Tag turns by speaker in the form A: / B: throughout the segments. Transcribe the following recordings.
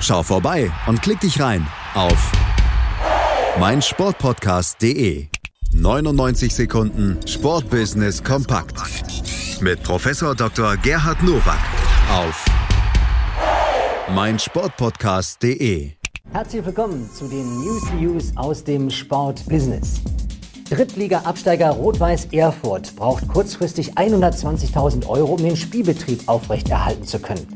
A: Schau vorbei und klick dich rein auf meinsportpodcast.de. 99 Sekunden Sportbusiness kompakt mit Professor Dr. Gerhard Nowak auf meinsportpodcast.de.
B: Herzlich willkommen zu den News News aus dem Sportbusiness. Drittliga-Absteiger Rot-Weiß Erfurt braucht kurzfristig 120.000 Euro, um den Spielbetrieb aufrechterhalten zu können.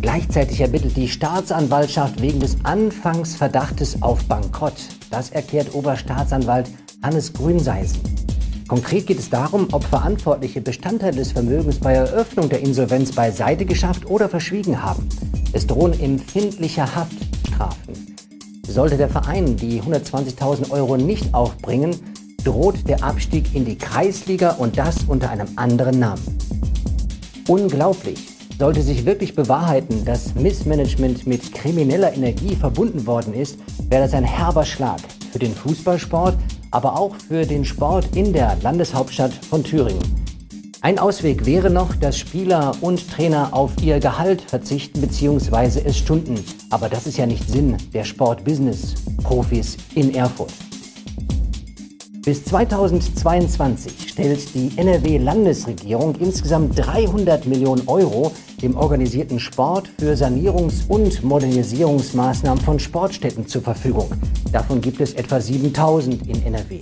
B: Gleichzeitig ermittelt die Staatsanwaltschaft wegen des Anfangsverdachtes auf Bankrott. Das erklärt Oberstaatsanwalt Hannes Grünseisen. Konkret geht es darum, ob Verantwortliche Bestandteile des Vermögens bei Eröffnung der Insolvenz beiseite geschafft oder verschwiegen haben. Es drohen empfindliche Haftstrafen. Sollte der Verein die 120.000 Euro nicht aufbringen, droht der Abstieg in die Kreisliga und das unter einem anderen Namen. Unglaublich. Sollte sich wirklich bewahrheiten, dass Missmanagement mit krimineller Energie verbunden worden ist, wäre das ein herber Schlag für den Fußballsport, aber auch für den Sport in der Landeshauptstadt von Thüringen. Ein Ausweg wäre noch, dass Spieler und Trainer auf ihr Gehalt verzichten bzw. es stunden. Aber das ist ja nicht Sinn der Sport-Business-Profis in Erfurt. Bis 2022 stellt die NRW-Landesregierung insgesamt 300 Millionen Euro dem organisierten Sport für Sanierungs- und Modernisierungsmaßnahmen von Sportstätten zur Verfügung. Davon gibt es etwa 7000 in NRW.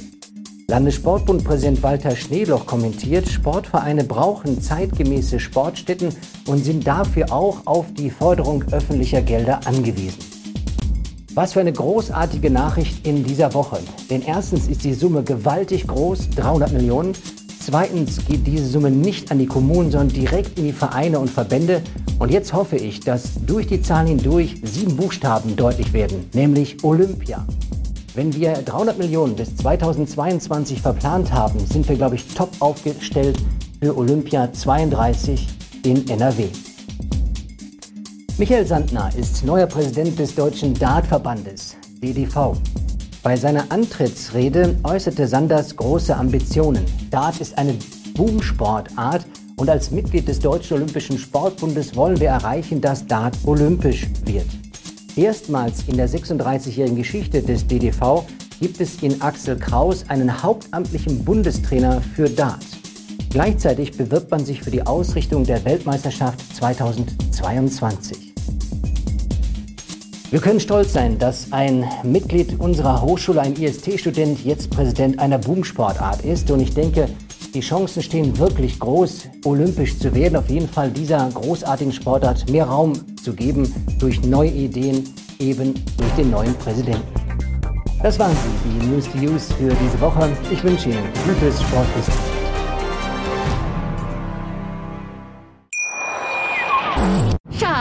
B: Landessportbundpräsident Walter Schneeloch kommentiert, Sportvereine brauchen zeitgemäße Sportstätten und sind dafür auch auf die Förderung öffentlicher Gelder angewiesen. Was für eine großartige Nachricht in dieser Woche. Denn erstens ist die Summe gewaltig groß, 300 Millionen. Zweitens geht diese Summe nicht an die Kommunen, sondern direkt in die Vereine und Verbände. Und jetzt hoffe ich, dass durch die Zahlen hindurch sieben Buchstaben deutlich werden, nämlich Olympia. Wenn wir 300 Millionen bis 2022 verplant haben, sind wir, glaube ich, top aufgestellt für Olympia 32 in NRW. Michael Sandner ist neuer Präsident des Deutschen Dartverbandes, DDV. Bei seiner Antrittsrede äußerte Sanders große Ambitionen. Dart ist eine Boomsportart und als Mitglied des Deutschen Olympischen Sportbundes wollen wir erreichen, dass Dart olympisch wird. Erstmals in der 36-jährigen Geschichte des DDV gibt es in Axel Kraus einen hauptamtlichen Bundestrainer für Dart. Gleichzeitig bewirbt man sich für die Ausrichtung der Weltmeisterschaft 2022. Wir können stolz sein, dass ein Mitglied unserer Hochschule, ein IST-Student, jetzt Präsident einer Boomsportart ist. Und ich denke, die Chancen stehen wirklich groß, olympisch zu werden. Auf jeden Fall dieser großartigen Sportart mehr Raum zu geben durch neue Ideen, eben durch den neuen Präsidenten. Das waren sie, die News to Use für diese Woche. Ich wünsche Ihnen gutes Sportwissen.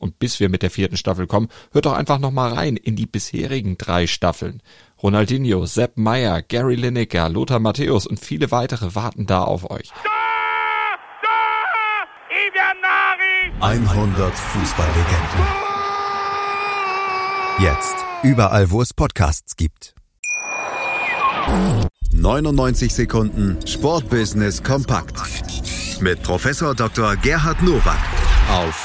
C: Und bis wir mit der vierten Staffel kommen, hört doch einfach noch mal rein in die bisherigen drei Staffeln. Ronaldinho, Sepp Meyer, Gary Lineker, Lothar Matthäus und viele weitere warten da auf euch.
A: 100 Fußballlegenden. Jetzt. Überall, wo es Podcasts gibt. 99 Sekunden Sportbusiness kompakt. Mit Professor Dr. Gerhard Nowak auf